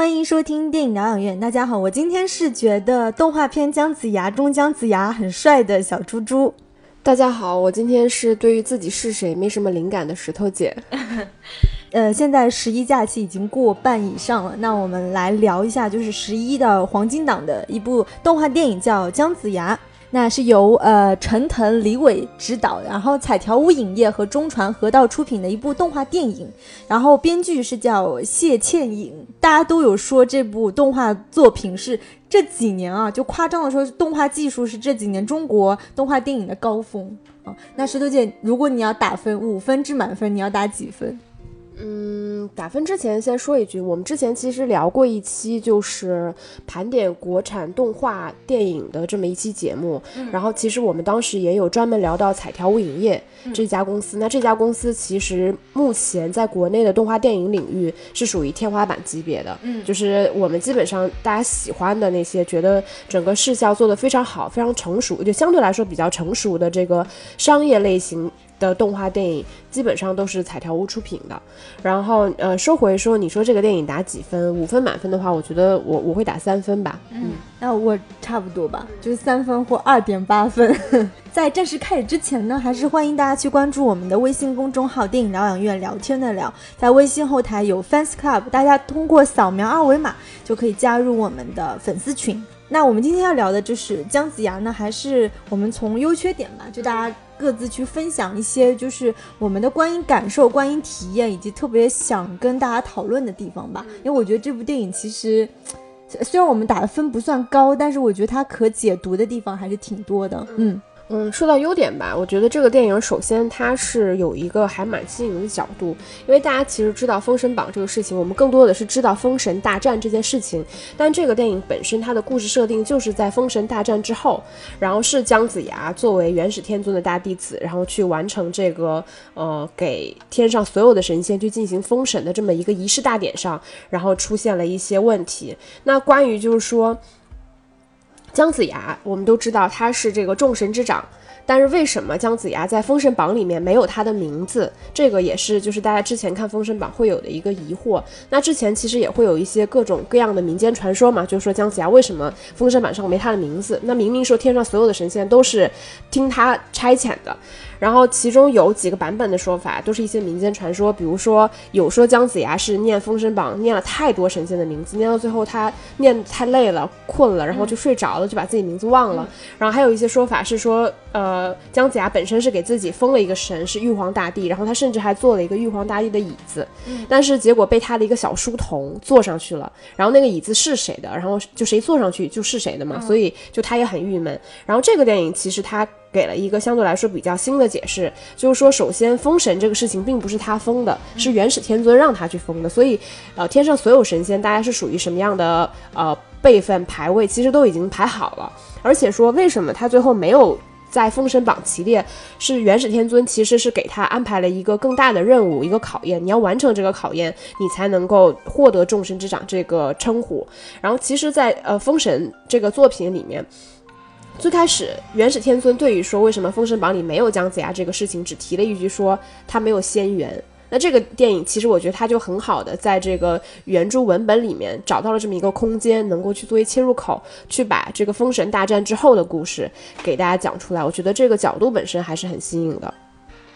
欢迎收听电影疗养院。大家好，我今天是觉得动画片《姜子牙》中姜子牙很帅的小猪猪。大家好，我今天是对于自己是谁没什么灵感的石头姐。呃，现在十一假期已经过半以上了，那我们来聊一下，就是十一的黄金档的一部动画电影，叫《姜子牙》。那是由呃陈腾、李伟执导，然后彩条屋影业和中传合道出品的一部动画电影，然后编剧是叫谢倩颖。大家都有说这部动画作品是这几年啊，就夸张的说，动画技术是这几年中国动画电影的高峰啊。那石头姐，如果你要打分，五分至满分，你要打几分？嗯，打分之前先说一句，我们之前其实聊过一期，就是盘点国产动画电影的这么一期节目。然后其实我们当时也有专门聊到彩条屋影业这家公司。那这家公司其实目前在国内的动画电影领域是属于天花板级别的。嗯，就是我们基本上大家喜欢的那些，觉得整个视效做得非常好、非常成熟，就相对来说比较成熟的这个商业类型。的动画电影基本上都是彩条屋出品的，然后呃，收回说，你说这个电影打几分？五分满分的话，我觉得我我会打三分吧。嗯，那我差不多吧，就是三分或二点八分。在正式开始之前呢，还是欢迎大家去关注我们的微信公众号“电影疗养院”，聊天的聊，在微信后台有 fans club，大家通过扫描二维码就可以加入我们的粉丝群。那我们今天要聊的就是姜子牙呢，还是我们从优缺点吧，就大家。各自去分享一些，就是我们的观影感受、观影体验，以及特别想跟大家讨论的地方吧。因为我觉得这部电影其实，虽然我们打的分不算高，但是我觉得它可解读的地方还是挺多的。嗯。嗯，说到优点吧，我觉得这个电影首先它是有一个还蛮新颖的角度，因为大家其实知道《封神榜》这个事情，我们更多的是知道封神大战这件事情，但这个电影本身它的故事设定就是在封神大战之后，然后是姜子牙作为元始天尊的大弟子，然后去完成这个呃给天上所有的神仙去进行封神的这么一个仪式大典上，然后出现了一些问题。那关于就是说。姜子牙，我们都知道他是这个众神之长，但是为什么姜子牙在《封神榜》里面没有他的名字？这个也是就是大家之前看《封神榜》会有的一个疑惑。那之前其实也会有一些各种各样的民间传说嘛，就是说姜子牙为什么《封神榜》上没他的名字？那明明说天上所有的神仙都是听他差遣的。然后其中有几个版本的说法，都是一些民间传说，比如说有说姜子牙是念《封神榜》念了太多神仙的名字，念到最后他念太累了、困了，然后就睡着了，就把自己名字忘了。然后还有一些说法是说，呃，姜子牙本身是给自己封了一个神，是玉皇大帝，然后他甚至还做了一个玉皇大帝的椅子，但是结果被他的一个小书童坐上去了，然后那个椅子是谁的？然后就谁坐上去就是谁的嘛，所以就他也很郁闷。然后这个电影其实他。给了一个相对来说比较新的解释，就是说，首先封神这个事情并不是他封的，是元始天尊让他去封的，所以，呃，天上所有神仙大家是属于什么样的呃辈分排位，其实都已经排好了。而且说，为什么他最后没有在封神榜齐列，是元始天尊其实是给他安排了一个更大的任务，一个考验，你要完成这个考验，你才能够获得众神之长这个称呼。然后，其实，在呃封神这个作品里面。最开始，元始天尊对于说为什么《封神榜》里没有姜子牙这个事情，只提了一句说他没有仙缘。那这个电影其实我觉得他就很好的在这个原著文本里面找到了这么一个空间，能够去作为切入口，去把这个封神大战之后的故事给大家讲出来。我觉得这个角度本身还是很新颖的。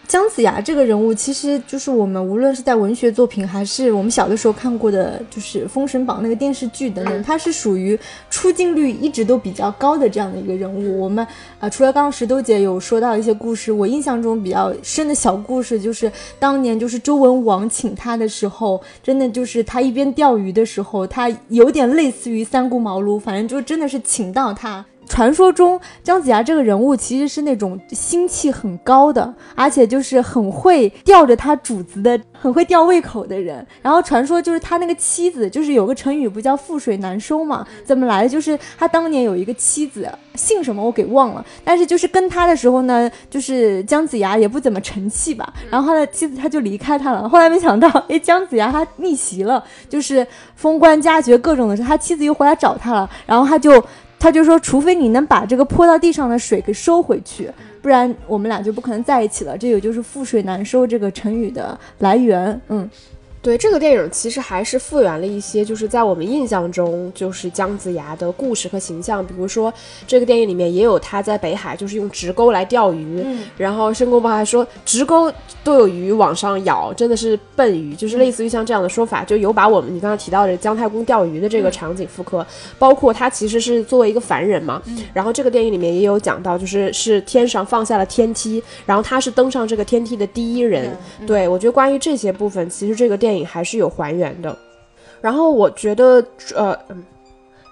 姜子牙这个人物，其实就是我们无论是在文学作品，还是我们小的时候看过的，就是《封神榜》那个电视剧等等，他是属于出镜率一直都比较高的这样的一个人物。我们啊，除了刚刚石头姐有说到一些故事，我印象中比较深的小故事，就是当年就是周文王请他的时候，真的就是他一边钓鱼的时候，他有点类似于三顾茅庐，反正就真的是请到他。传说中，姜子牙这个人物其实是那种心气很高的，而且就是很会吊着他主子的，很会吊胃口的人。然后传说就是他那个妻子，就是有个成语不叫覆水难收嘛？怎么来的？就是他当年有一个妻子，姓什么我给忘了。但是就是跟他的时候呢，就是姜子牙也不怎么成器吧。然后他的妻子他就离开他了。后来没想到，哎，姜子牙他逆袭了，就是封官加爵各种的事，他妻子又回来找他了。然后他就。他就说，除非你能把这个泼到地上的水给收回去，不然我们俩就不可能在一起了。这也就是覆水难收这个成语的来源。嗯，对这个电影，其实还是复原了一些，就是在我们印象中，就是姜子牙的故事和形象。比如说，这个电影里面也有他在北海，就是用直钩来钓鱼。嗯，然后申公豹还说直钩都有鱼往上咬，真的是笨鱼，就是类似于像这样的说法，就有把我们你刚才提到的姜太公钓鱼的这个场景复刻。包括他其实是作为一个凡人嘛，然后这个电影里面也有讲到，就是是天上放下了天梯，然后他是登上这个天梯的第一人。对我觉得关于这些部分，其实这个电影。还是有还原的，然后我觉得，呃，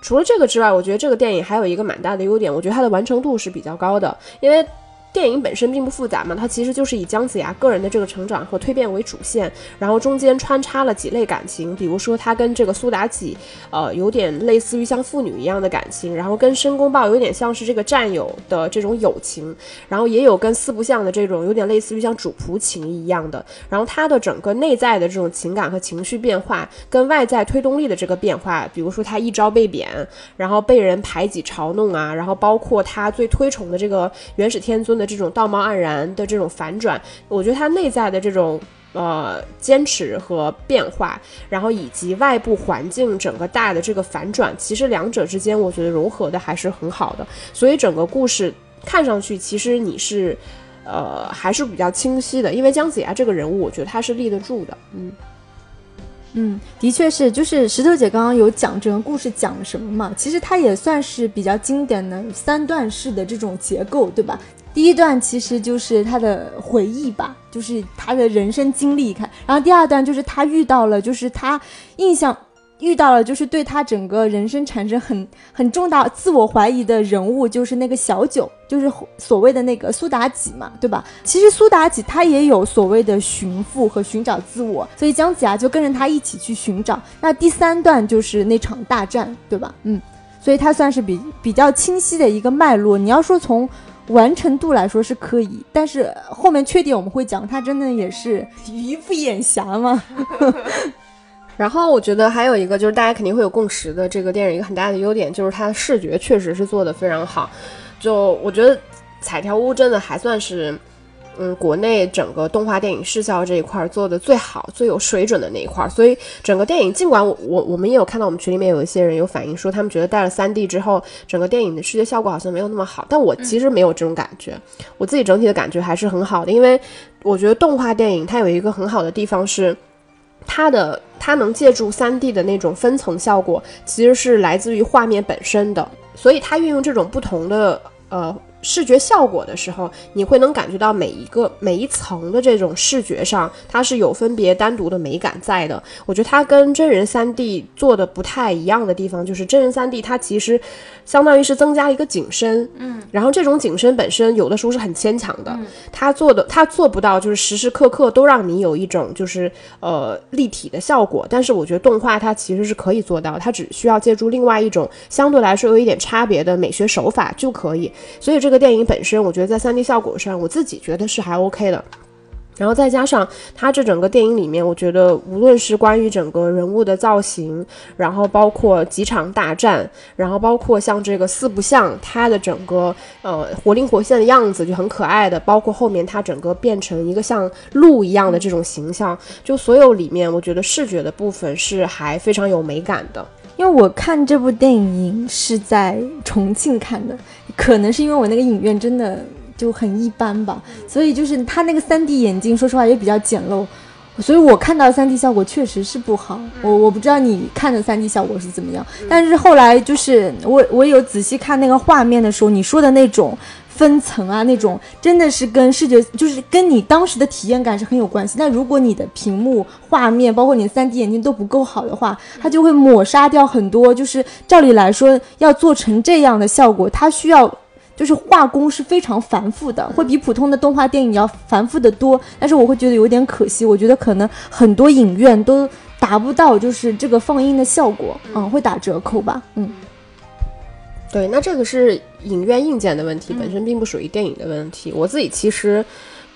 除了这个之外，我觉得这个电影还有一个蛮大的优点，我觉得它的完成度是比较高的，因为。电影本身并不复杂嘛，它其实就是以姜子牙个人的这个成长和蜕变为主线，然后中间穿插了几类感情，比如说他跟这个苏妲己，呃，有点类似于像父女一样的感情，然后跟申公豹有点像是这个战友的这种友情，然后也有跟四不像的这种有点类似于像主仆情一样的，然后他的整个内在的这种情感和情绪变化，跟外在推动力的这个变化，比如说他一朝被贬，然后被人排挤嘲弄啊，然后包括他最推崇的这个元始天尊的。这种道貌岸然的这种反转，我觉得他内在的这种呃坚持和变化，然后以及外部环境整个大的这个反转，其实两者之间我觉得融合的还是很好的，所以整个故事看上去其实你是呃还是比较清晰的，因为姜子牙这个人物，我觉得他是立得住的，嗯。嗯，的确是，就是石头姐刚刚有讲整个故事讲了什么嘛？其实它也算是比较经典的三段式的这种结构，对吧？第一段其实就是他的回忆吧，就是他的人生经历看，然后第二段就是他遇到了，就是他印象。遇到了就是对他整个人生产生很很重大自我怀疑的人物，就是那个小九，就是所谓的那个苏妲己嘛，对吧？其实苏妲己她也有所谓的寻父和寻找自我，所以姜子牙就跟着他一起去寻找。那第三段就是那场大战，对吧？嗯，所以它算是比比较清晰的一个脉络。你要说从完成度来说是可以，但是后面缺点我们会讲，他真的也是鱼不眼瞎嘛。然后我觉得还有一个就是大家肯定会有共识的，这个电影一个很大的优点就是它的视觉确实是做得非常好。就我觉得彩条屋真的还算是，嗯，国内整个动画电影视效这一块做的最好、最有水准的那一块。所以整个电影，尽管我我我们也有看到我们群里面有一些人有反映说，他们觉得带了 3D 之后，整个电影的视觉效果好像没有那么好。但我其实没有这种感觉，我自己整体的感觉还是很好的，因为我觉得动画电影它有一个很好的地方是。它的它能借助三 D 的那种分层效果，其实是来自于画面本身的，所以它运用这种不同的呃。视觉效果的时候，你会能感觉到每一个每一层的这种视觉上，它是有分别单独的美感在的。我觉得它跟真人三 D 做的不太一样的地方，就是真人三 D 它其实相当于是增加一个景深，嗯，然后这种景深本身有的时候是很牵强的，它做的它做不到就是时时刻刻都让你有一种就是呃立体的效果。但是我觉得动画它其实是可以做到，它只需要借助另外一种相对来说有一点差别的美学手法就可以。所以这个。这个电影本身，我觉得在 3D 效果上，我自己觉得是还 OK 的。然后再加上它这整个电影里面，我觉得无论是关于整个人物的造型，然后包括几场大战，然后包括像这个四不像，它的整个呃活灵活现的样子就很可爱的，包括后面它整个变成一个像鹿一样的这种形象，就所有里面，我觉得视觉的部分是还非常有美感的。因为我看这部电影是在重庆看的。可能是因为我那个影院真的就很一般吧，所以就是它那个三 D 眼镜，说实话也比较简陋，所以我看到三 D 效果确实是不好。我我不知道你看的三 D 效果是怎么样，但是后来就是我我有仔细看那个画面的时候，你说的那种分层啊，那种真的是跟视觉就是跟你当时的体验感是很有关系。但如果你的屏幕画面包括你的三 D 眼镜都不够好的话，它就会抹杀掉很多。就是照理来说，要做成这样的效果，它需要。就是画工是非常繁复的，会比普通的动画电影要繁复的多。但是我会觉得有点可惜，我觉得可能很多影院都达不到就是这个放映的效果，嗯，会打折扣吧，嗯。对，那这个是影院硬件的问题，本身并不属于电影的问题。我自己其实。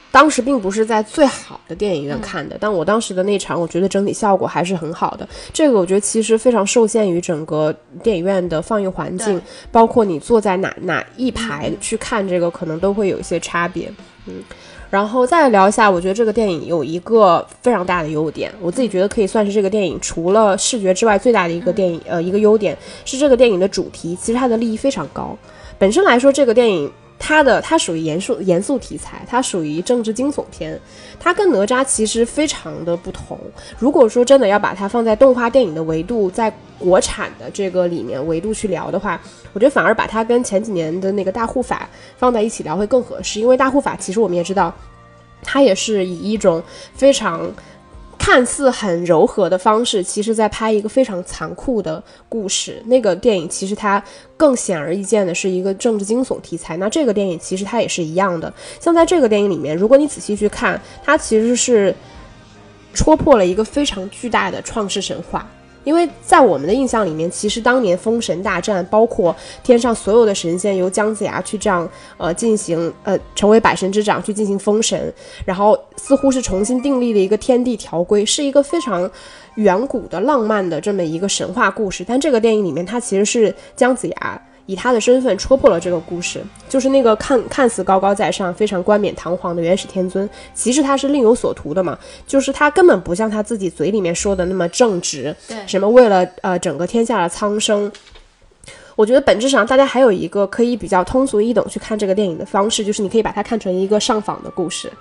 当时并不是在最好的电影院看的，但我当时的那场，我觉得整体效果还是很好的。这个我觉得其实非常受限于整个电影院的放映环境，包括你坐在哪哪一排去看这个，可能都会有一些差别。嗯，然后再聊一下，我觉得这个电影有一个非常大的优点，我自己觉得可以算是这个电影除了视觉之外最大的一个电影，呃，一个优点是这个电影的主题，其实它的利益非常高。本身来说，这个电影它的它属于严肃严肃题材，它属于政治惊悚片，它跟哪吒其实非常的不同。如果说真的要把它放在动画电影的维度，在国产的这个里面维度去聊的话，我觉得反而把它跟前几年的那个大护法放在一起聊会更合适。因为大护法其实我们也知道，它也是以一种非常看似很柔和的方式，其实在拍一个非常残酷的故事。那个电影其实它更显而易见的是一个政治惊悚题材。那这个电影其实它也是一样的。像在这个电影里面，如果你仔细去看，它其实是戳破了一个非常巨大的创世神话。因为在我们的印象里面，其实当年封神大战，包括天上所有的神仙由姜子牙去这样呃进行呃成为百神之长去进行封神，然后似乎是重新订立了一个天地条规，是一个非常远古的浪漫的这么一个神话故事。但这个电影里面，它其实是姜子牙。以他的身份戳破了这个故事，就是那个看看似高高在上、非常冠冕堂皇的元始天尊，其实他是另有所图的嘛。就是他根本不像他自己嘴里面说的那么正直，对，什么为了呃整个天下的苍生。我觉得本质上大家还有一个可以比较通俗易懂去看这个电影的方式，就是你可以把它看成一个上访的故事。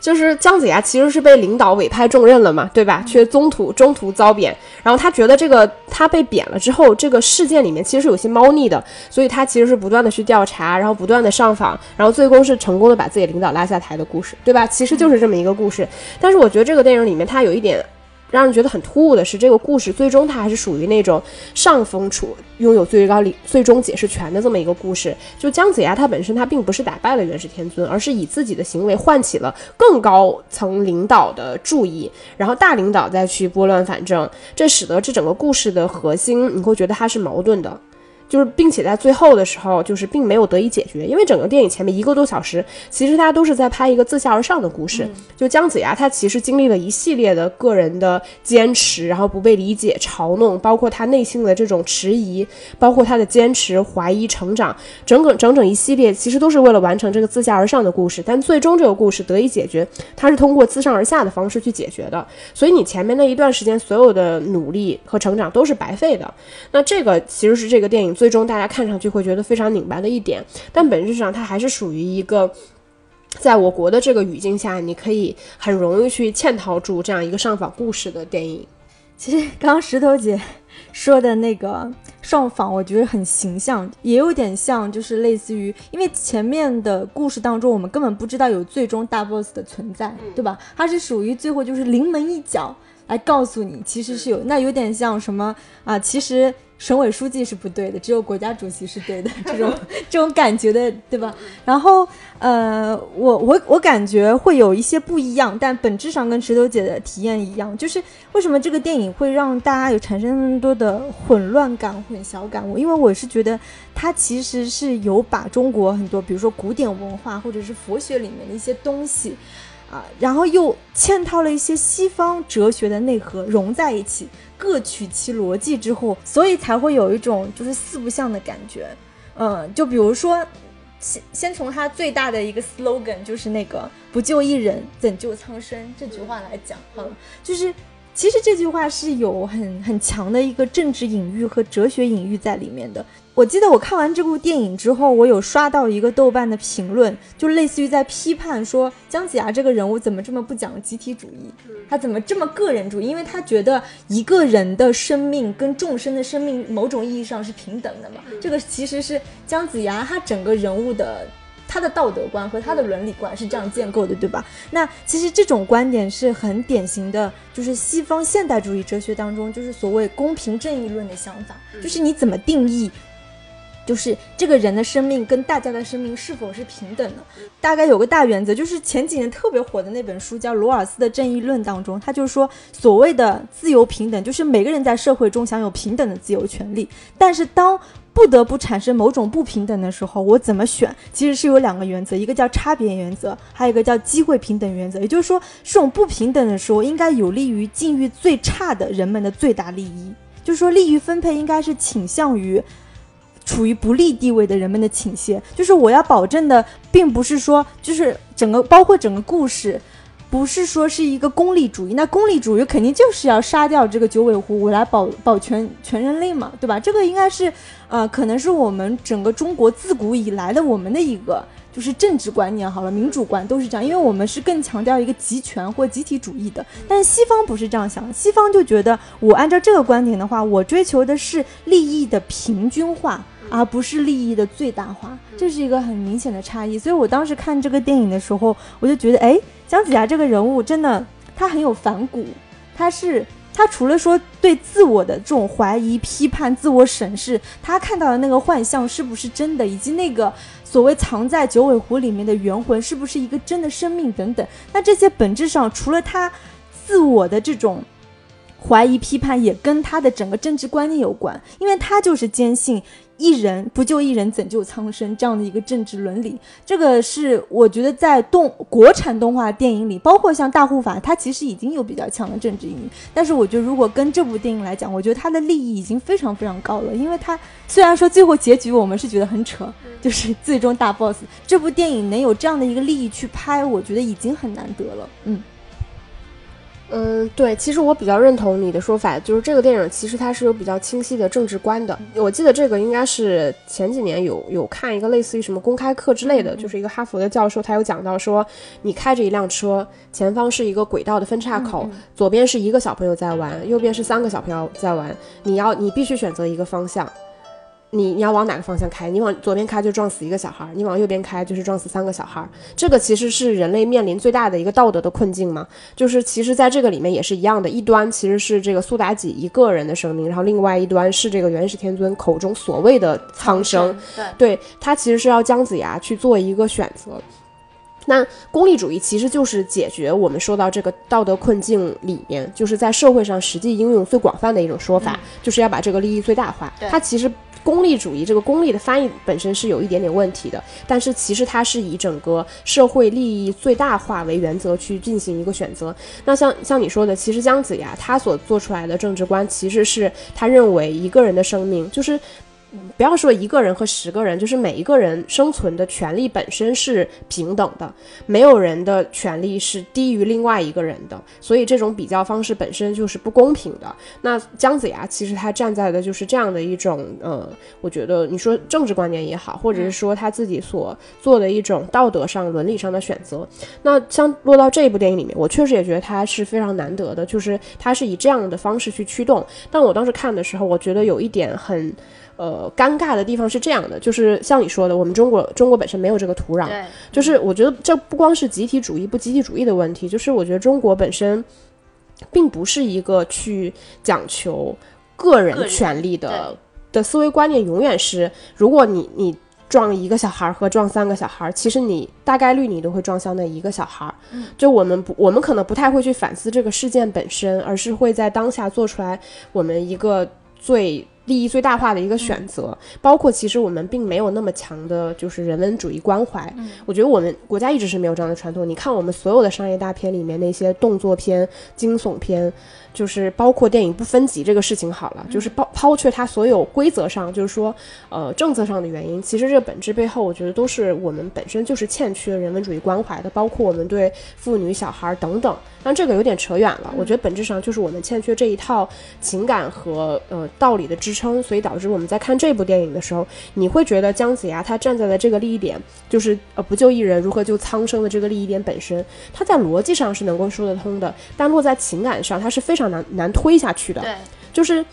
就是姜子牙其实是被领导委派重任了嘛，对吧？却中途中途遭贬，然后他觉得这个他被贬了之后，这个事件里面其实是有些猫腻的，所以他其实是不断的去调查，然后不断的上访，然后最终是成功的把自己领导拉下台的故事，对吧？其实就是这么一个故事。但是我觉得这个电影里面它有一点。让人觉得很突兀的是，这个故事最终它还是属于那种上风处拥有最高理最终解释权的这么一个故事。就姜子牙他本身他并不是打败了元始天尊，而是以自己的行为唤起了更高层领导的注意，然后大领导再去拨乱反正，这使得这整个故事的核心你会觉得它是矛盾的。就是，并且在最后的时候，就是并没有得以解决，因为整个电影前面一个多小时，其实大家都是在拍一个自下而上的故事。就姜子牙，他其实经历了一系列的个人的坚持，然后不被理解、嘲弄，包括他内心的这种迟疑，包括他的坚持、怀疑、成长，整整整整一系列，其实都是为了完成这个自下而上的故事。但最终这个故事得以解决，他是通过自上而下的方式去解决的。所以你前面那一段时间所有的努力和成长都是白费的。那这个其实是这个电影。最终大家看上去会觉得非常拧巴的一点，但本质上它还是属于一个，在我国的这个语境下，你可以很容易去嵌套住这样一个上访故事的电影。其实刚刚石头姐说的那个上访，我觉得很形象，也有点像，就是类似于，因为前面的故事当中，我们根本不知道有最终大 boss 的存在，对吧？它是属于最后就是临门一脚来告诉你，其实是有，那有点像什么啊？其实。省委书记是不对的，只有国家主席是对的，这种这种感觉的，对吧？然后，呃，我我我感觉会有一些不一样，但本质上跟石头姐的体验一样，就是为什么这个电影会让大家有产生那么多的混乱感、混淆感？我因为我是觉得它其实是有把中国很多，比如说古典文化或者是佛学里面的一些东西。啊，然后又嵌套了一些西方哲学的内核融在一起，各取其逻辑之后，所以才会有一种就是四不像的感觉。嗯，就比如说，先先从他最大的一个 slogan 就是那个“不救一人，怎救苍生”这句话来讲，好了，就是其实这句话是有很很强的一个政治隐喻和哲学隐喻在里面的。我记得我看完这部电影之后，我有刷到一个豆瓣的评论，就类似于在批判说姜子牙这个人物怎么这么不讲集体主义，他怎么这么个人主义？因为他觉得一个人的生命跟众生的生命某种意义上是平等的嘛。这个其实是姜子牙他整个人物的他的道德观和他的伦理观是这样建构的，对吧？那其实这种观点是很典型的，就是西方现代主义哲学当中就是所谓公平正义论的想法，就是你怎么定义？就是这个人的生命跟大家的生命是否是平等的？大概有个大原则，就是前几年特别火的那本书叫罗尔斯的《正义论》当中，他就说所谓的自由平等，就是每个人在社会中享有平等的自由权利。但是当不得不产生某种不平等的时候，我怎么选？其实是有两个原则，一个叫差别原则，还有一个叫机会平等原则。也就是说，这种不平等的时候，应该有利于境遇最差的人们的最大利益。就是说，利益分配应该是倾向于。处于不利地位的人们的倾斜，就是我要保证的，并不是说，就是整个包括整个故事。不是说是一个功利主义，那功利主义肯定就是要杀掉这个九尾狐，我来保保全全人类嘛，对吧？这个应该是，呃，可能是我们整个中国自古以来的我们的一个就是政治观念，好了，民主观都是这样，因为我们是更强调一个集权或集体主义的，但西方不是这样想，西方就觉得我按照这个观点的话，我追求的是利益的平均化。而不是利益的最大化，这是一个很明显的差异。所以我当时看这个电影的时候，我就觉得，哎，姜子牙这个人物真的，他很有反骨。他是他除了说对自我的这种怀疑、批判、自我审视，他看到的那个幻象是不是真的，以及那个所谓藏在九尾狐里面的元魂是不是一个真的生命等等。那这些本质上，除了他自我的这种。怀疑批判也跟他的整个政治观念有关，因为他就是坚信一人不救一人拯救苍生这样的一个政治伦理。这个是我觉得在动国产动画电影里，包括像大护法，它其实已经有比较强的政治意义。但是我觉得如果跟这部电影来讲，我觉得它的利益已经非常非常高了，因为它虽然说最后结局我们是觉得很扯，就是最终大 boss，这部电影能有这样的一个利益去拍，我觉得已经很难得了。嗯。嗯，对，其实我比较认同你的说法，就是这个电影其实它是有比较清晰的政治观的。我记得这个应该是前几年有有看一个类似于什么公开课之类的，就是一个哈佛的教授，他有讲到说，你开着一辆车，前方是一个轨道的分叉口，左边是一个小朋友在玩，右边是三个小朋友在玩，你要你必须选择一个方向。你你要往哪个方向开？你往左边开就撞死一个小孩，你往右边开就是撞死三个小孩。这个其实是人类面临最大的一个道德的困境嘛。就是其实在这个里面也是一样的，一端其实是这个苏妲己一个人的生命，然后另外一端是这个元始天尊口中所谓的苍生。对，他其实是要姜子牙去做一个选择。那功利主义其实就是解决我们说到这个道德困境里面，就是在社会上实际应用最广泛的一种说法，就是要把这个利益最大化。它其实。功利主义这个功利的翻译本身是有一点点问题的，但是其实它是以整个社会利益最大化为原则去进行一个选择。那像像你说的，其实姜子牙他所做出来的政治观，其实是他认为一个人的生命就是。不要说一个人和十个人，就是每一个人生存的权利本身是平等的，没有人的权利是低于另外一个人的，所以这种比较方式本身就是不公平的。那姜子牙其实他站在的就是这样的一种，呃，我觉得你说政治观念也好，或者是说他自己所做的一种道德上、伦理上的选择。那像落到这一部电影里面，我确实也觉得他是非常难得的，就是他是以这样的方式去驱动。但我当时看的时候，我觉得有一点很。呃，尴尬的地方是这样的，就是像你说的，我们中国中国本身没有这个土壤，就是我觉得这不光是集体主义不集体主义的问题，就是我觉得中国本身并不是一个去讲求个人权利的的思维观念，永远是如果你你撞一个小孩和撞三个小孩，其实你大概率你都会撞向那一个小孩，就我们不我们可能不太会去反思这个事件本身，而是会在当下做出来我们一个最。利益最大化的一个选择，包括其实我们并没有那么强的，就是人文主义关怀。我觉得我们国家一直是没有这样的传统。你看我们所有的商业大片里面那些动作片、惊悚片。就是包括电影不分级这个事情好了，就是抛抛却它所有规则上，就是说，呃，政策上的原因，其实这个本质背后，我觉得都是我们本身就是欠缺人文主义关怀的，包括我们对妇女、小孩等等。但这个有点扯远了，我觉得本质上就是我们欠缺这一套情感和呃道理的支撑，所以导致我们在看这部电影的时候，你会觉得姜子牙他站在了这个利益点，就是呃不救一人如何救苍生的这个利益点本身，他在逻辑上是能够说得通的，但落在情感上，他是非常。难难推下去的，对，就是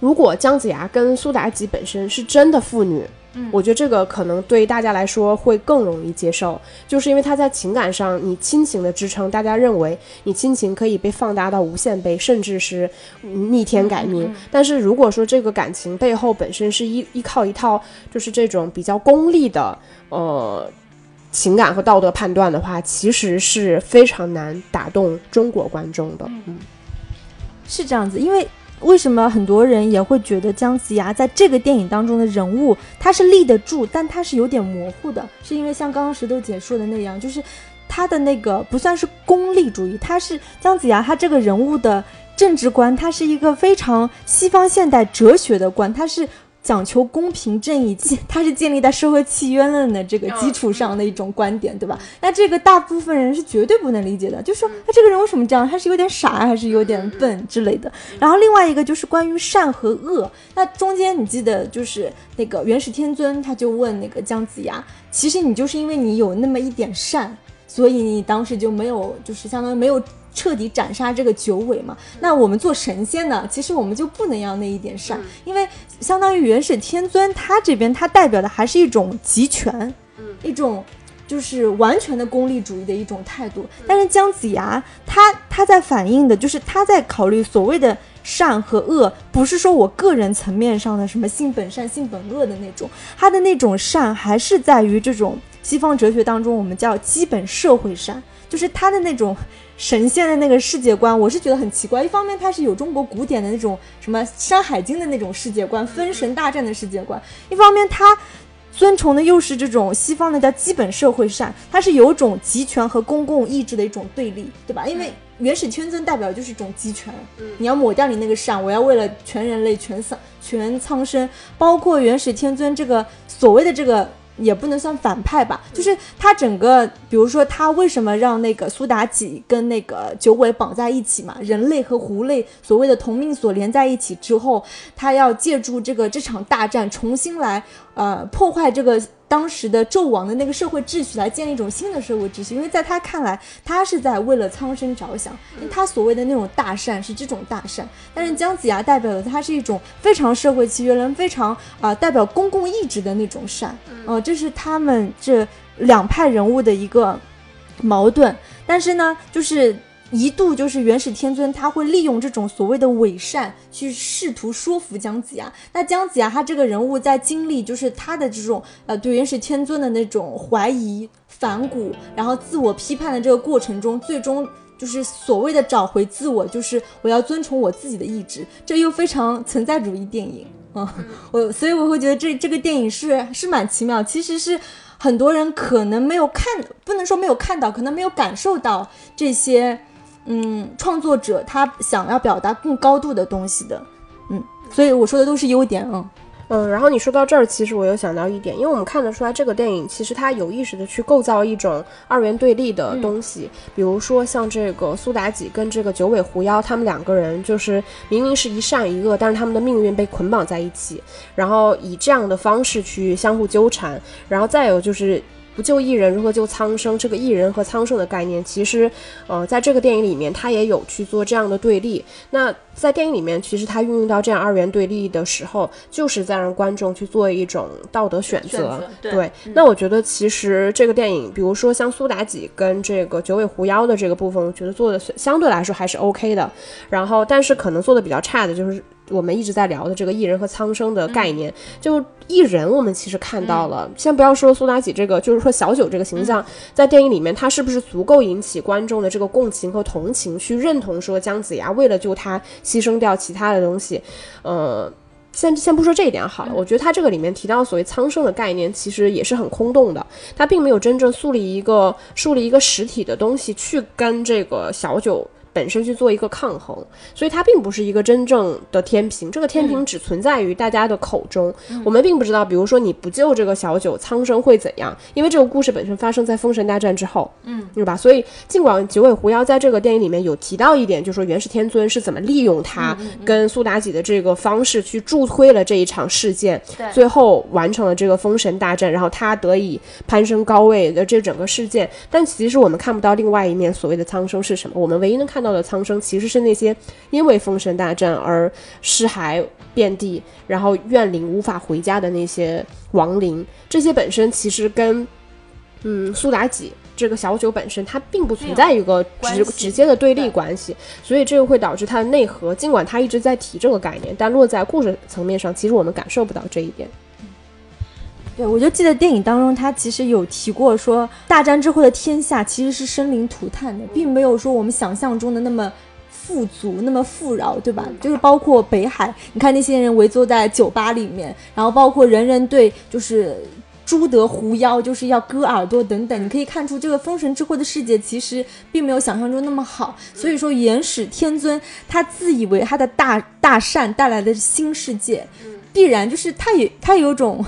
如果姜子牙跟苏妲己本身是真的父女，嗯，我觉得这个可能对大家来说会更容易接受，就是因为他在情感上，你亲情的支撑，大家认为你亲情可以被放大到无限倍，甚至是逆天改命。但是如果说这个感情背后本身是依依靠一套就是这种比较功利的呃情感和道德判断的话，其实是非常难打动中国观众的，嗯。是这样子，因为为什么很多人也会觉得姜子牙在这个电影当中的人物他是立得住，但他是有点模糊的，是因为像刚刚石头姐说的那样，就是他的那个不算是功利主义，他是姜子牙他这个人物的政治观，他是一个非常西方现代哲学的观，他是讲求公平正义，它是建立在社会契约论的这个基础上的一种观点，对吧？那这个大部分人是绝对不能理解的，就说他这个人为什么这样？他是有点傻还是有点笨之类的？然后另外一个就是关于善和恶，那中间你记得就是那个元始天尊他就问那个姜子牙，其实你就是因为你有那么一点善，所以你当时就没有就是相当于没有。彻底斩杀这个九尾嘛？那我们做神仙呢，其实我们就不能要那一点善，因为相当于元始天尊他这边他代表的还是一种集权，一种就是完全的功利主义的一种态度。但是姜子牙他他在反映的就是他在考虑所谓的善和恶，不是说我个人层面上的什么性本善性本恶的那种，他的那种善还是在于这种西方哲学当中我们叫基本社会善，就是他的那种。神仙的那个世界观，我是觉得很奇怪。一方面，它是有中国古典的那种什么《山海经》的那种世界观，封神大战的世界观；一方面，它尊崇的又是这种西方的叫基本社会善，它是有种集权和公共意志的一种对立，对吧？因为元始天尊代表就是一种集权，你要抹掉你那个善，我要为了全人类、全苍、全苍生，包括元始天尊这个所谓的这个。也不能算反派吧，就是他整个，比如说他为什么让那个苏妲己跟那个九尾绑在一起嘛？人类和狐类所谓的同命锁连在一起之后，他要借助这个这场大战重新来呃破坏这个。当时的纣王的那个社会秩序来建立一种新的社会秩序，因为在他看来，他是在为了苍生着想，因为他所谓的那种大善是这种大善。但是姜子牙代表的，他是一种非常社会契约人，非常啊代表公共意志的那种善。哦，这是他们这两派人物的一个矛盾。但是呢，就是。一度就是元始天尊，他会利用这种所谓的伪善去试图说服姜子牙。那姜子牙他这个人物在经历就是他的这种呃对元始天尊的那种怀疑、反骨，然后自我批判的这个过程中，最终就是所谓的找回自我，就是我要遵从我自己的意志。这又非常存在主义电影啊，我所以我会觉得这这个电影是是蛮奇妙，其实是很多人可能没有看，不能说没有看到，可能没有感受到这些。嗯，创作者他想要表达更高度的东西的，嗯，所以我说的都是优点，嗯嗯。然后你说到这儿，其实我又想到一点，因为我们看得出来，这个电影其实它有意识的去构造一种二元对立的东西，比如说像这个苏妲己跟这个九尾狐妖，他们两个人就是明明是一善一恶，但是他们的命运被捆绑在一起，然后以这样的方式去相互纠缠，然后再有就是。不救一人，如何救苍生？这个一人和苍生的概念，其实，呃，在这个电影里面，他也有去做这样的对立。那在电影里面，其实他运用到这样二元对立的时候，就是在让观众去做一种道德选择。对，那我觉得其实这个电影，比如说像苏妲己跟这个九尾狐妖的这个部分，我觉得做的相对来说还是 OK 的。然后，但是可能做的比较差的就是。我们一直在聊的这个艺人和苍生的概念，就艺人，我们其实看到了。先不要说苏妲己这个，就是说小九这个形象，在电影里面，他是不是足够引起观众的这个共情和同情，去认同说姜子牙为了救他牺牲掉其他的东西？呃，先先不说这一点好了，我觉得他这个里面提到所谓苍生的概念，其实也是很空洞的，他并没有真正树立一个树立一个实体的东西去跟这个小九。本身去做一个抗衡，所以它并不是一个真正的天平。这个天平只存在于大家的口中，我们并不知道。比如说，你不救这个小九，苍生会怎样？因为这个故事本身发生在封神大战之后，嗯，对吧？所以，尽管九尾狐妖在这个电影里面有提到一点，就是说元始天尊是怎么利用他跟苏妲己的这个方式去助推了这一场事件，最后完成了这个封神大战，然后他得以攀升高位的这整个事件。但其实我们看不到另外一面，所谓的苍生是什么？我们唯一能看。到的苍生其实是那些因为封神大战而尸骸遍地，然后怨灵无法回家的那些亡灵。这些本身其实跟嗯苏妲己这个小九本身，它并不存在一个直直接的对立关系，所以这个会导致它的内核。尽管它一直在提这个概念，但落在故事层面上，其实我们感受不到这一点。对，我就记得电影当中，他其实有提过说，大战之后的天下其实是生灵涂炭的，并没有说我们想象中的那么富足、那么富饶，对吧？就是包括北海，你看那些人围坐在酒吧里面，然后包括人人对就是朱德狐妖，就是要割耳朵等等，你可以看出这个封神之后的世界其实并没有想象中那么好。所以说，元始天尊他自以为他的大大善带来的新世界。必然，就是他也他有种。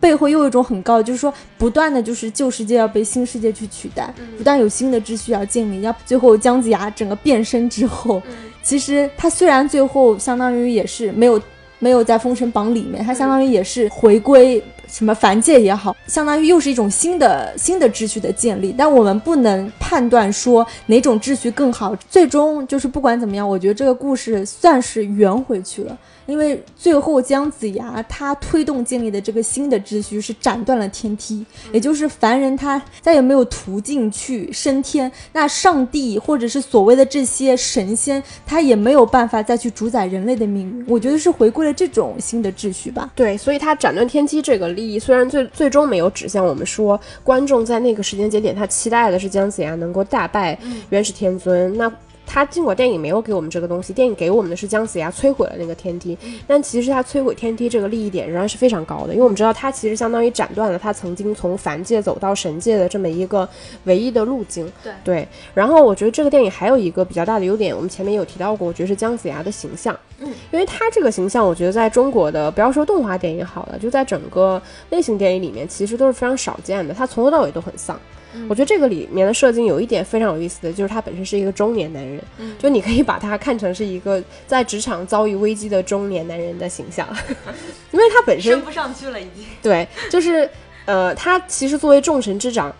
背后又有一种很高，就是说不断的就是旧世界要被新世界去取代，不断有新的秩序要建立。要最后姜子牙整个变身之后，其实他虽然最后相当于也是没有没有在封神榜里面，他相当于也是回归什么凡界也好，相当于又是一种新的新的秩序的建立。但我们不能判断说哪种秩序更好。最终就是不管怎么样，我觉得这个故事算是圆回去了。因为最后姜子牙他推动建立的这个新的秩序是斩断了天梯，也就是凡人他再也没有途径去升天，那上帝或者是所谓的这些神仙，他也没有办法再去主宰人类的命运。我觉得是回归了这种新的秩序吧。对，所以他斩断天梯这个利益，虽然最最终没有指向我们说观众在那个时间节点他期待的是姜子牙能够大败元始天尊，那。他尽管电影没有给我们这个东西，电影给我们的是姜子牙摧毁了那个天梯，但其实他摧毁天梯这个利益点仍然是非常高的，因为我们知道他其实相当于斩断了他曾经从凡界走到神界的这么一个唯一的路径。对对。然后我觉得这个电影还有一个比较大的优点，我们前面有提到过，我觉得是姜子牙的形象。嗯，因为他这个形象，我觉得在中国的不要说动画电影好了，就在整个类型电影里面，其实都是非常少见的。他从头到尾都很丧。我觉得这个里面的设定有一点非常有意思的就是他本身是一个中年男人，就你可以把他看成是一个在职场遭遇危机的中年男人的形象，因为他本身升不上去了已经。对，就是呃，他其实作为众神之长，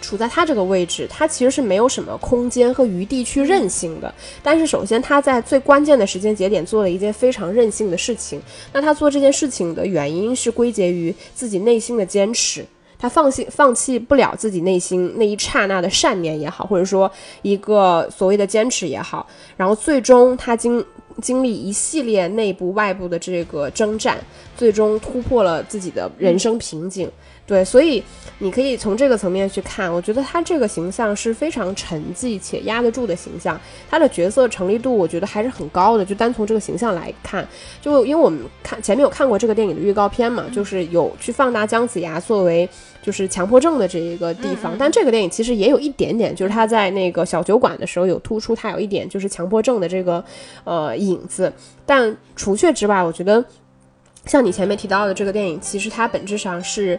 处在他这个位置，他其实是没有什么空间和余地去任性的。但是首先他在最关键的时间节点做了一件非常任性的事情，那他做这件事情的原因是归结于自己内心的坚持。他放弃放弃不了自己内心那一刹那的善念也好，或者说一个所谓的坚持也好，然后最终他经经历一系列内部外部的这个征战，最终突破了自己的人生瓶颈。对，所以你可以从这个层面去看，我觉得他这个形象是非常沉寂且压得住的形象，他的角色成立度我觉得还是很高的。就单从这个形象来看，就因为我们看前面有看过这个电影的预告片嘛，就是有去放大姜子牙作为就是强迫症的这一个地方，但这个电影其实也有一点点，就是他在那个小酒馆的时候有突出他有一点就是强迫症的这个呃影子，但除却之外，我觉得像你前面提到的这个电影，其实它本质上是。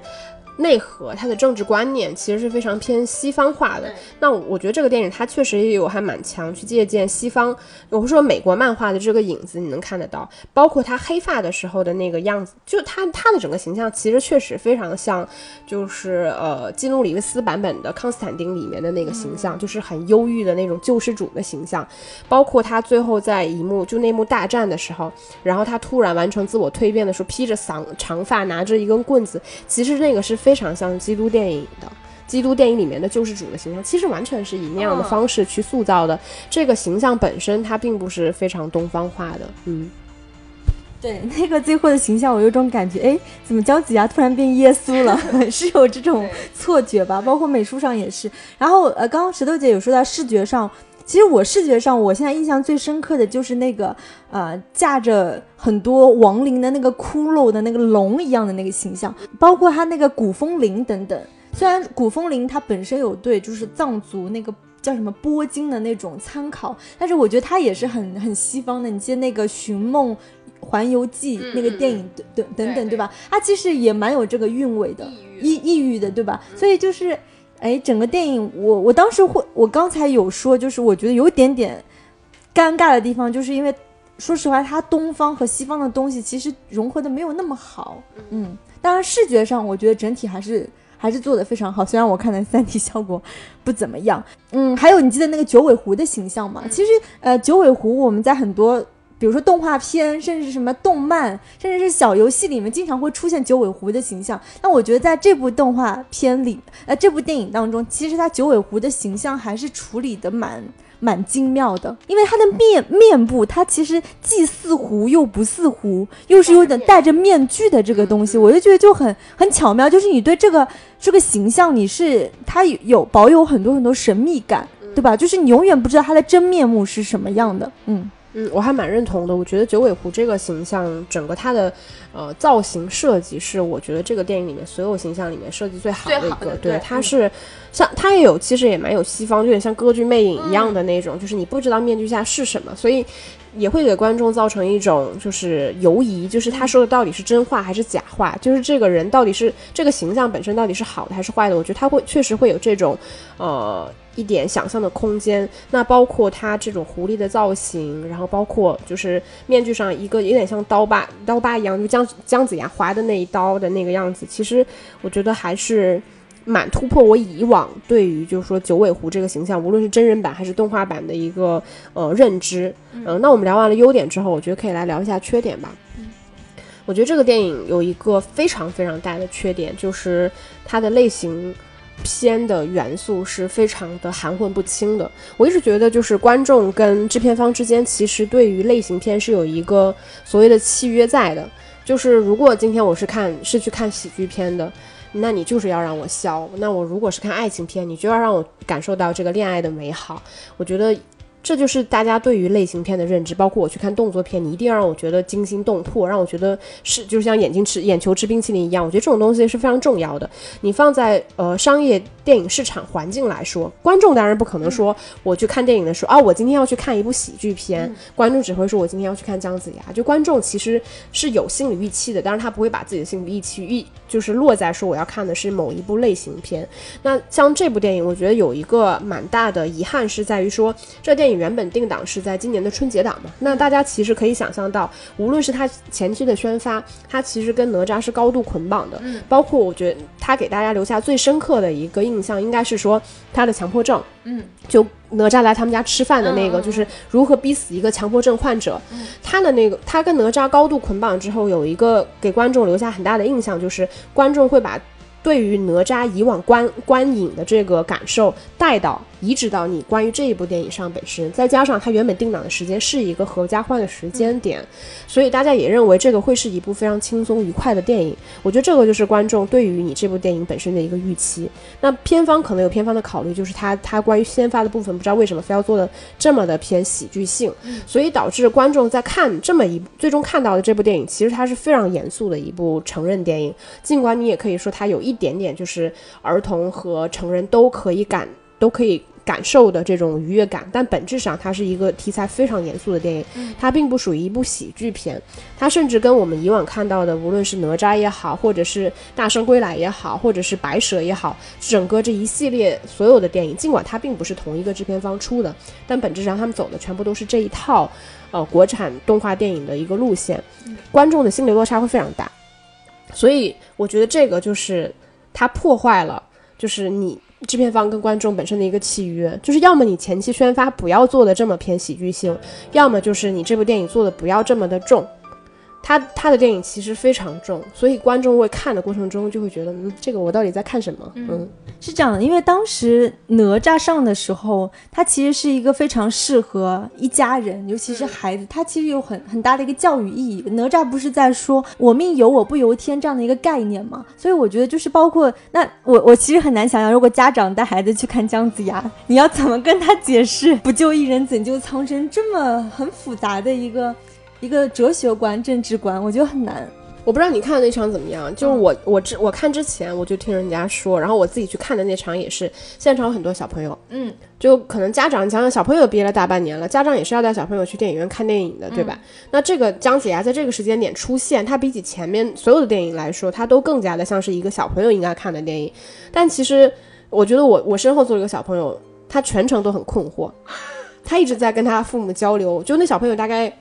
内核，它的政治观念其实是非常偏西方化的。那我觉得这个电影它确实也有还蛮强去借鉴西方，我不说美国漫画的这个影子，你能看得到。包括他黑发的时候的那个样子，就他他的整个形象其实确实非常像，就是呃基努里维斯版本的康斯坦丁里面的那个形象，就是很忧郁的那种救世主的形象。包括他最后在一幕就那幕大战的时候，然后他突然完成自我蜕变的时候，披着长长发，拿着一根棍子，其实那个是。非常像基督电影的基督电影里面的救世主的形象，其实完全是以那样的方式去塑造的。这个形象本身它并不是非常东方化的。嗯，对，那个最后的形象，我有种感觉，哎，怎么姜子牙突然变耶稣了？是有这种错觉吧？包括美术上也是。然后呃，刚刚石头姐有说到视觉上。其实我视觉上，我现在印象最深刻的就是那个，呃，架着很多亡灵的那个骷髅的那个龙一样的那个形象，包括它那个古风铃等等。虽然古风铃它本身有对就是藏族那个叫什么波经的那种参考，但是我觉得它也是很很西方的。你记得那个《寻梦环游记》那个电影等等等等，对吧？它其实也蛮有这个韵味的，异异域的，对吧？所以就是。哎，整个电影，我我当时会，我刚才有说，就是我觉得有一点点尴尬的地方，就是因为说实话，它东方和西方的东西其实融合的没有那么好。嗯，当然视觉上，我觉得整体还是还是做的非常好，虽然我看的三 D 效果不怎么样。嗯，还有你记得那个九尾狐的形象吗？其实，呃，九尾狐我们在很多。比如说动画片，甚至什么动漫，甚至是小游戏里面，经常会出现九尾狐的形象。那我觉得在这部动画片里，呃，这部电影当中，其实它九尾狐的形象还是处理的蛮蛮精妙的。因为它的面面部，它其实既似狐又不似狐，又是有点戴着面具的这个东西，我就觉得就很很巧妙。就是你对这个这个形象，你是它有保有很多很多神秘感，对吧？就是你永远不知道它的真面目是什么样的。嗯。嗯，我还蛮认同的。我觉得九尾狐这个形象，整个它的，呃造型设计是我觉得这个电影里面所有形象里面设计最好的一个，对，它是像它也有其实也蛮有西方，有点像歌剧魅影一样的那种，就是你不知道面具下是什么，所以也会给观众造成一种就是犹疑，就是他说的到底是真话还是假话，就是这个人到底是这个形象本身到底是好的还是坏的，我觉得他会确实会有这种呃。一点想象的空间，那包括他这种狐狸的造型，然后包括就是面具上一个有点像刀疤刀疤一样，就姜姜子牙划的那一刀的那个样子，其实我觉得还是蛮突破我以往对于就是说九尾狐这个形象，无论是真人版还是动画版的一个呃认知。嗯，那我们聊完了优点之后，我觉得可以来聊一下缺点吧。嗯，我觉得这个电影有一个非常非常大的缺点，就是它的类型。片的元素是非常的含混不清的。我一直觉得，就是观众跟制片方之间，其实对于类型片是有一个所谓的契约在的。就是如果今天我是看是去看喜剧片的，那你就是要让我笑；那我如果是看爱情片，你就要让我感受到这个恋爱的美好。我觉得。这就是大家对于类型片的认知，包括我去看动作片，你一定要让我觉得惊心动魄，让我觉得是就像眼睛吃眼球吃冰淇淋一样。我觉得这种东西是非常重要的。你放在呃商业电影市场环境来说，观众当然不可能说我去看电影的时候啊，我今天要去看一部喜剧片，观众只会说我今天要去看姜子牙。就观众其实是有心理预期的，但是他不会把自己的心理预期预就是落在说我要看的是某一部类型片。那像这部电影，我觉得有一个蛮大的遗憾是在于说这电影。原本定档是在今年的春节档嘛？那大家其实可以想象到，无论是它前期的宣发，它其实跟哪吒是高度捆绑的。嗯，包括我觉得它给大家留下最深刻的一个印象，应该是说他的强迫症。嗯，就哪吒来他们家吃饭的那个，就是如何逼死一个强迫症患者。他的那个，他跟哪吒高度捆绑之后，有一个给观众留下很大的印象，就是观众会把。对于哪吒以往观观影的这个感受带到移植到你关于这一部电影上本身，再加上它原本定档的时间是一个合家欢的时间点，所以大家也认为这个会是一部非常轻松愉快的电影。我觉得这个就是观众对于你这部电影本身的一个预期。那片方可能有片方的考虑，就是他他关于先发的部分不知道为什么非要做的这么的偏喜剧性，所以导致观众在看这么一最终看到的这部电影，其实它是非常严肃的一部成人电影。尽管你也可以说它有一。一点点就是儿童和成人都可以感都可以感受的这种愉悦感，但本质上它是一个题材非常严肃的电影，它并不属于一部喜剧片，它甚至跟我们以往看到的，无论是哪吒也好，或者是大圣归来也好，或者是白蛇也好，整个这一系列所有的电影，尽管它并不是同一个制片方出的，但本质上他们走的全部都是这一套呃国产动画电影的一个路线，观众的心理落差会非常大，所以我觉得这个就是。它破坏了，就是你制片方跟观众本身的一个契约，就是要么你前期宣发不要做的这么偏喜剧性，要么就是你这部电影做的不要这么的重。他他的电影其实非常重，所以观众会看的过程中就会觉得，嗯，这个我到底在看什么？嗯，是这样的，因为当时哪吒上的时候，它其实是一个非常适合一家人，尤其是孩子，它其实有很很大的一个教育意义。哪吒不是在说“我命由我不由天”这样的一个概念吗？所以我觉得就是包括那我我其实很难想象，如果家长带孩子去看姜子牙，你要怎么跟他解释“不救一人，怎救苍生”这么很复杂的一个。一个哲学观、政治观，我觉得很难。我不知道你看的那场怎么样，就是我我之我看之前我就听人家说，然后我自己去看的那场也是现场有很多小朋友，嗯，就可能家长想想小朋友憋了大半年了，家长也是要带小朋友去电影院看电影的，对吧？那这个姜子牙在这个时间点出现，他比起前面所有的电影来说，他都更加的像是一个小朋友应该看的电影。但其实我觉得我我身后坐了一个小朋友，他全程都很困惑，他一直在跟他父母交流，就那小朋友大概。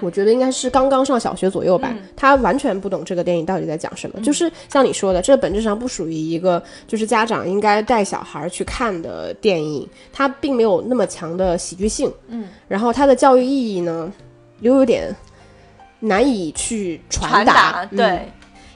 我觉得应该是刚刚上小学左右吧，他完全不懂这个电影到底在讲什么。就是像你说的，这本质上不属于一个就是家长应该带小孩去看的电影，它并没有那么强的喜剧性。嗯，然后它的教育意义呢，又有点难以去传达。对。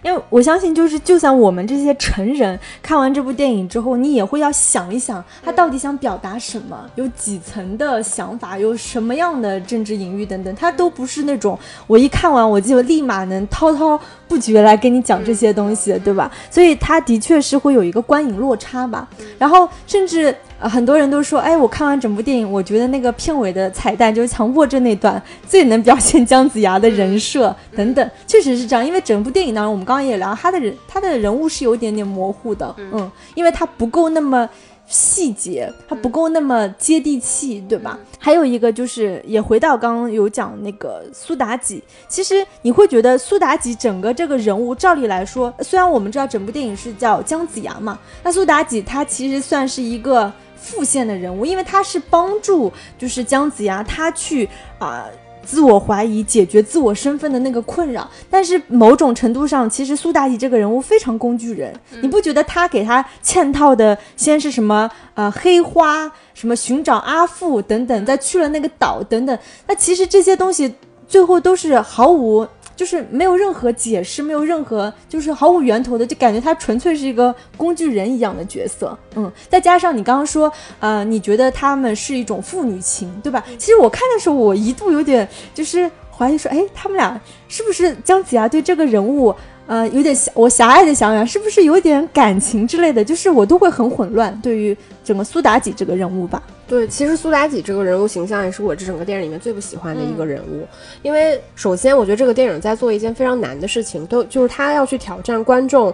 因为我相信，就是就像我们这些成人看完这部电影之后，你也会要想一想，他到底想表达什么，有几层的想法，有什么样的政治隐喻等等，他都不是那种我一看完我就立马能滔滔不绝来跟你讲这些东西，对吧？所以他的确是会有一个观影落差吧。然后甚至呃很多人都说，哎，我看完整部电影，我觉得那个片尾的彩蛋就是强迫症那段最能表现姜子牙的人设等等，确实是这样。因为整部电影当中，我们刚刚也聊，他的人他的人物是有点点模糊的，嗯，因为他不够那么。细节他不够那么接地气，对吧？还有一个就是，也回到刚刚有讲那个苏妲己，其实你会觉得苏妲己整个这个人物，照理来说，虽然我们知道整部电影是叫姜子牙嘛，那苏妲己她其实算是一个副线的人物，因为他是帮助就是姜子牙他去啊。自我怀疑，解决自我身份的那个困扰，但是某种程度上，其实苏妲己这个人物非常工具人，你不觉得他给他嵌套的先是什么呃黑花，什么寻找阿父等等，再去了那个岛等等，那其实这些东西最后都是毫无。就是没有任何解释，没有任何就是毫无源头的，就感觉他纯粹是一个工具人一样的角色。嗯，再加上你刚刚说，呃，你觉得他们是一种父女情，对吧？其实我看的时候，我一度有点就是怀疑说，哎，他们俩是不是姜子牙对这个人物？呃，有点狭，我狭隘的想想，是不是有点感情之类的？就是我都会很混乱，对于整个苏妲己这个人物吧。对，其实苏妲己这个人物形象也是我这整个电影里面最不喜欢的一个人物，因为首先我觉得这个电影在做一件非常难的事情，都就是他要去挑战观众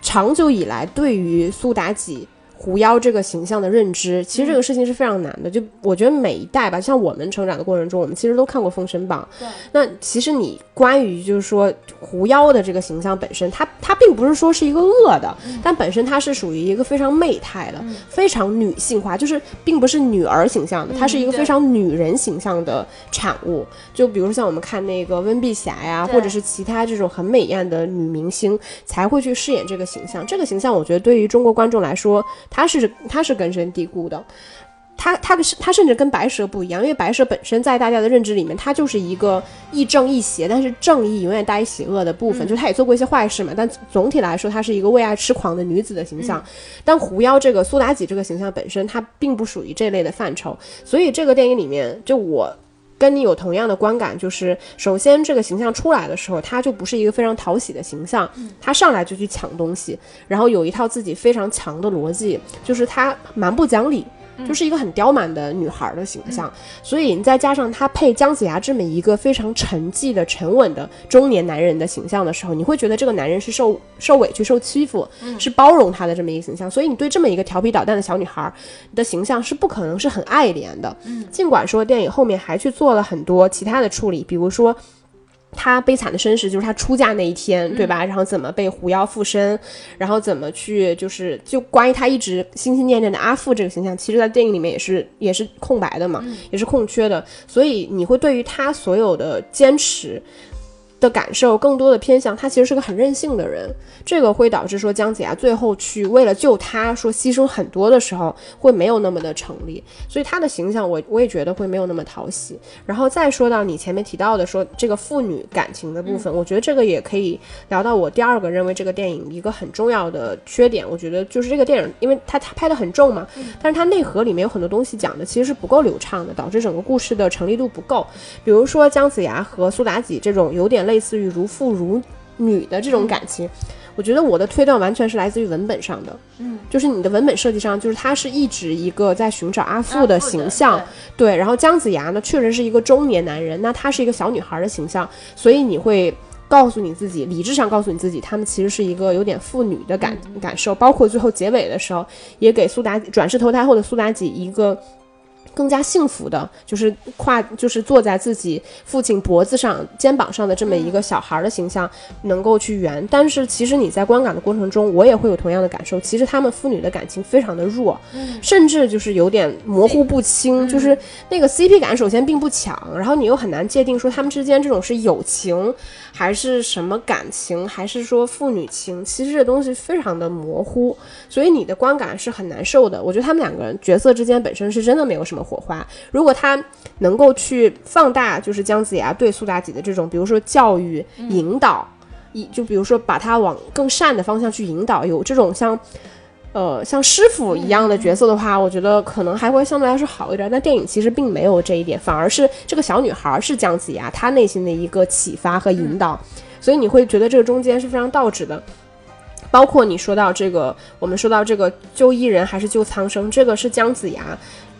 长久以来对于苏妲己。狐妖这个形象的认知，其实这个事情是非常难的。就我觉得每一代吧，像我们成长的过程中，我们其实都看过《封神榜》。对。那其实你关于就是说狐妖的这个形象本身，它它并不是说是一个恶的，但本身它是属于一个非常媚态的，非常女性化，就是并不是女儿形象的，它是一个非常女人形象的产物。就比如像我们看那个温碧霞呀，或者是其他这种很美艳的女明星，才会去饰演这个形象。这个形象，我觉得对于中国观众来说。他是他是根深蒂固的，他他他甚至跟白蛇不一样，因为白蛇本身在大家的认知里面，他就是一个亦正亦邪，但是正义永远大于邪恶的部分，就他也做过一些坏事嘛，但总体来说，她是一个为爱痴狂的女子的形象。但狐妖这个苏妲己这个形象本身，它并不属于这类的范畴，所以这个电影里面，就我。跟你有同样的观感，就是首先这个形象出来的时候，他就不是一个非常讨喜的形象，他上来就去抢东西，然后有一套自己非常强的逻辑，就是他蛮不讲理。就是一个很刁蛮的女孩的形象，所以你再加上她配姜子牙这么一个非常沉寂的、沉稳的中年男人的形象的时候，你会觉得这个男人是受受委屈、受欺负，是包容他的这么一个形象。所以你对这么一个调皮捣蛋的小女孩的形象是不可能是很爱怜的。尽管说电影后面还去做了很多其他的处理，比如说。她悲惨的身世就是他出嫁那一天，对吧？然后怎么被狐妖附身，然后怎么去，就是就关于他一直心心念念的阿富这个形象，其实，在电影里面也是也是空白的嘛，也是空缺的。所以你会对于他所有的坚持。的感受更多的偏向他其实是个很任性的人，这个会导致说姜子牙最后去为了救他说牺牲很多的时候会没有那么的成立，所以他的形象我我也觉得会没有那么讨喜。然后再说到你前面提到的说这个父女感情的部分，我觉得这个也可以聊到我第二个认为这个电影一个很重要的缺点，我觉得就是这个电影因为它它拍的很重嘛，但是它内核里面有很多东西讲的其实是不够流畅的，导致整个故事的成立度不够。比如说姜子牙和苏妲己这种有点类。类似于如父如女的这种感情，我觉得我的推断完全是来自于文本上的，嗯，就是你的文本设计上，就是他是一直一个在寻找阿父的形象，对，然后姜子牙呢，确实是一个中年男人，那他是一个小女孩的形象，所以你会告诉你自己，理智上告诉你自己，他们其实是一个有点父女的感感受，包括最后结尾的时候，也给苏妲转世投胎后的苏妲己一个。更加幸福的，就是跨，就是坐在自己父亲脖子上、肩膀上的这么一个小孩的形象，能够去圆。但是其实你在观感的过程中，我也会有同样的感受。其实他们父女的感情非常的弱，甚至就是有点模糊不清。就是那个 CP 感首先并不强，然后你又很难界定说他们之间这种是友情。还是什么感情，还是说父女情？其实这东西非常的模糊，所以你的观感是很难受的。我觉得他们两个人角色之间本身是真的没有什么火花。如果他能够去放大，就是姜子牙对苏妲己的这种，比如说教育、引导，一就比如说把他往更善的方向去引导，有这种像。呃，像师傅一样的角色的话，我觉得可能还会相对来说好一点。但电影其实并没有这一点，反而是这个小女孩是姜子牙她内心的一个启发和引导，所以你会觉得这个中间是非常倒置的。包括你说到这个，我们说到这个救艺人还是救苍生，这个是姜子牙。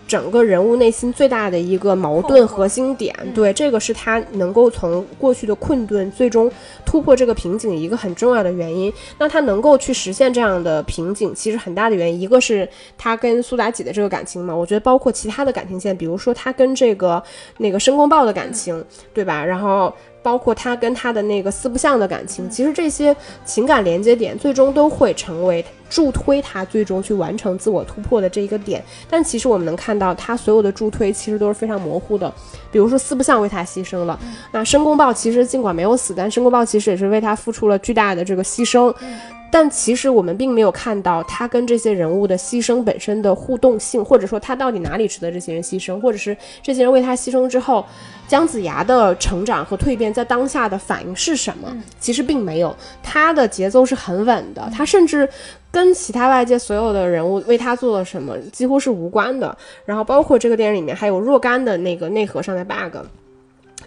整个人物内心最大的一个矛盾核心点，对这个是他能够从过去的困顿最终突破这个瓶颈一个很重要的原因。那他能够去实现这样的瓶颈，其实很大的原因，一个是他跟苏妲己的这个感情嘛，我觉得包括其他的感情线，比如说他跟这个那个申公豹的感情，对吧？然后。包括他跟他的那个四不像的感情，其实这些情感连接点最终都会成为助推他最终去完成自我突破的这一个点。但其实我们能看到，他所有的助推其实都是非常模糊的。比如说四不像为他牺牲了，那申公豹其实尽管没有死，但申公豹其实也是为他付出了巨大的这个牺牲。但其实我们并没有看到他跟这些人物的牺牲本身的互动性，或者说他到底哪里值得这些人牺牲，或者是这些人为他牺牲之后，姜子牙的成长和蜕变在当下的反应是什么？其实并没有，他的节奏是很稳的，他甚至跟其他外界所有的人物为他做了什么几乎是无关的。然后包括这个电影里面还有若干的那个内核上的 bug。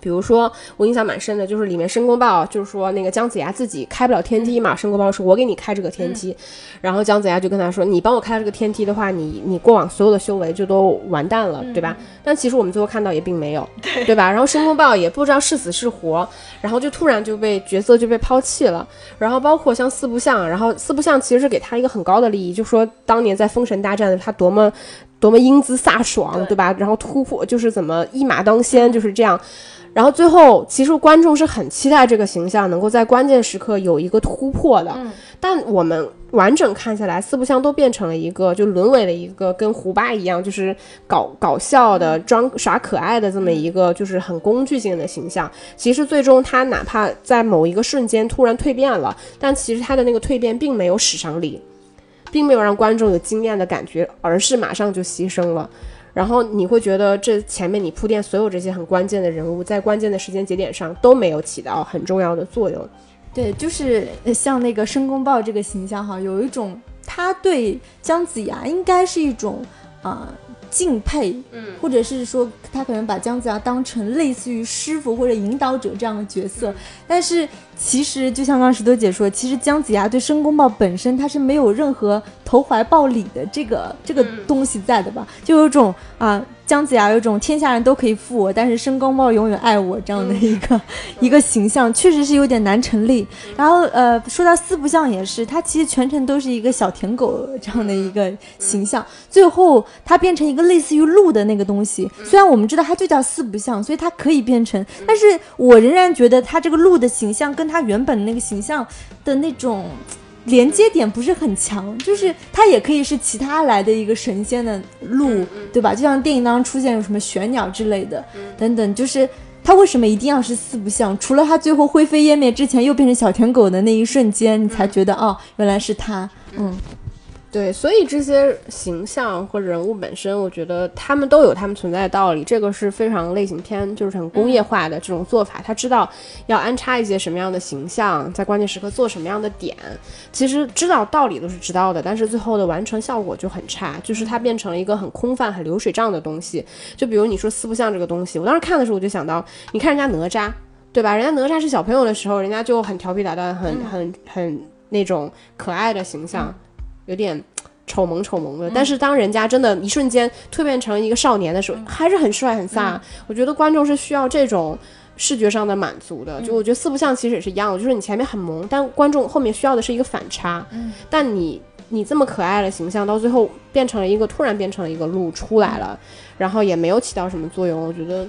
比如说，我印象蛮深的，就是里面申公豹，就是说那个姜子牙自己开不了天梯嘛，申公豹说：“我给你开这个天梯。”然后姜子牙就跟他说：“你帮我开这个天梯的话，你你过往所有的修为就都完蛋了，对吧？”但其实我们最后看到也并没有，对吧？然后申公豹也不知道是死是活，然后就突然就被角色就被抛弃了。然后包括像四不像，然后四不像其实是给他一个很高的利益，就说当年在封神大战的他多么多么英姿飒爽，对吧？然后突破就是怎么一马当先，就是这样。然后最后，其实观众是很期待这个形象能够在关键时刻有一个突破的。嗯，但我们完整看下来，四不像都变成了一个，就沦为了一个跟胡巴一样，就是搞搞笑的、装耍可爱的这么一个，就是很工具性的形象。其实最终他哪怕在某一个瞬间突然蜕变了，但其实他的那个蜕变并没有使上力，并没有让观众有惊艳的感觉，而是马上就牺牲了。然后你会觉得这前面你铺垫所有这些很关键的人物，在关键的时间节点上都没有起到很重要的作用。对，就是像那个申公豹这个形象哈，有一种他对姜子牙应该是一种啊。敬佩，嗯，或者是说他可能把姜子牙当成类似于师傅或者引导者这样的角色，但是其实就像刚石头姐说，其实姜子牙对申公豹本身他是没有任何投怀抱礼的这个这个东西在的吧，就有种啊。姜子牙有种天下人都可以负我，但是申公豹永远爱我这样的一个 一个形象，确实是有点难成立。然后呃，说到四不像也是，他其实全程都是一个小舔狗这样的一个形象，最后他变成一个类似于鹿的那个东西。虽然我们知道它就叫四不像，所以它可以变成，但是我仍然觉得他这个鹿的形象跟他原本那个形象的那种。连接点不是很强，就是它也可以是其他来的一个神仙的路，对吧？就像电影当中出现有什么玄鸟之类的，等等，就是它为什么一定要是四不像？除了它最后灰飞烟灭之前又变成小舔狗的那一瞬间，你才觉得哦，原来是他，嗯。对，所以这些形象或人物本身，我觉得他们都有他们存在的道理。这个是非常类型片，就是很工业化的这种做法。他知道要安插一些什么样的形象，在关键时刻做什么样的点。其实知道道理都是知道的，但是最后的完成效果就很差，就是它变成了一个很空泛、很流水账的东西。就比如你说四不像这个东西，我当时看的时候我就想到，你看人家哪吒，对吧？人家哪吒是小朋友的时候，人家就很调皮捣蛋，很很很那种可爱的形象。有点丑萌丑萌的，但是当人家真的一瞬间蜕变成一个少年的时候，还是很帅很飒。我觉得观众是需要这种视觉上的满足的。就我觉得四不像其实也是一样的，就是你前面很萌，但观众后面需要的是一个反差。嗯，但你你这么可爱的形象，到最后变成了一个突然变成了一个鹿出来了，然后也没有起到什么作用。我觉得。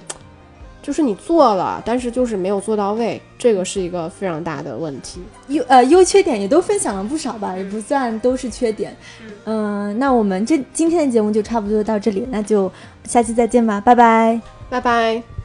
就是你做了，但是就是没有做到位，这个是一个非常大的问题。优呃优缺点也都分享了不少吧，也不算都是缺点。嗯，那我们这今天的节目就差不多到这里，那就下期再见吧，拜拜，拜拜。